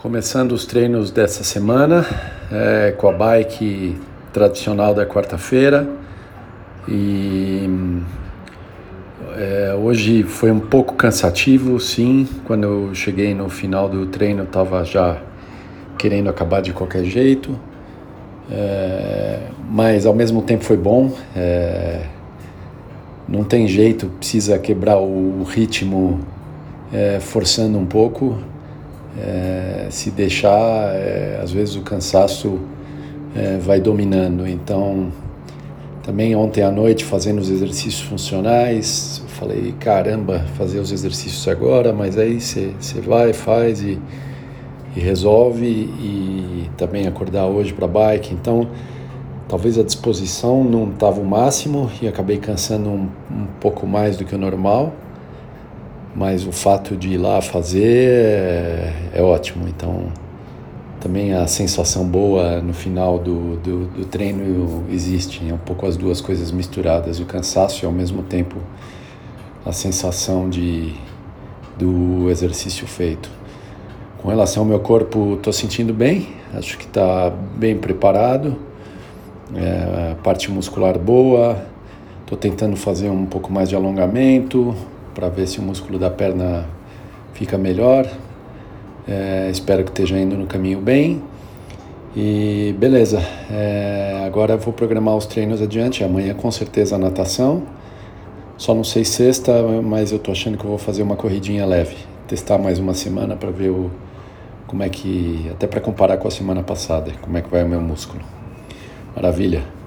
Começando os treinos dessa semana é, com a bike tradicional da quarta-feira e é, hoje foi um pouco cansativo, sim. Quando eu cheguei no final do treino, estava já querendo acabar de qualquer jeito, é, mas ao mesmo tempo foi bom. É, não tem jeito, precisa quebrar o ritmo é, forçando um pouco. É, se deixar, é, às vezes o cansaço é, vai dominando. Então, também ontem à noite, fazendo os exercícios funcionais, falei: caramba, fazer os exercícios agora, mas aí você vai, faz e, e resolve. E também acordar hoje para bike. Então, talvez a disposição não estava o máximo e acabei cansando um, um pouco mais do que o normal mas o fato de ir lá fazer é, é ótimo. Então, também a sensação boa no final do, do, do, treino existe. É um pouco as duas coisas misturadas: o cansaço e ao mesmo tempo a sensação de, do exercício feito. Com relação ao meu corpo, estou sentindo bem, acho que está bem preparado, é, parte muscular boa, estou tentando fazer um pouco mais de alongamento, para ver se o músculo da perna fica melhor. É, espero que esteja indo no caminho bem. E beleza, é, agora vou programar os treinos adiante. Amanhã com certeza a natação. Só não sei sexta, mas eu tô achando que eu vou fazer uma corridinha leve. Testar mais uma semana para ver o, como é que. Até para comparar com a semana passada, como é que vai o meu músculo. Maravilha.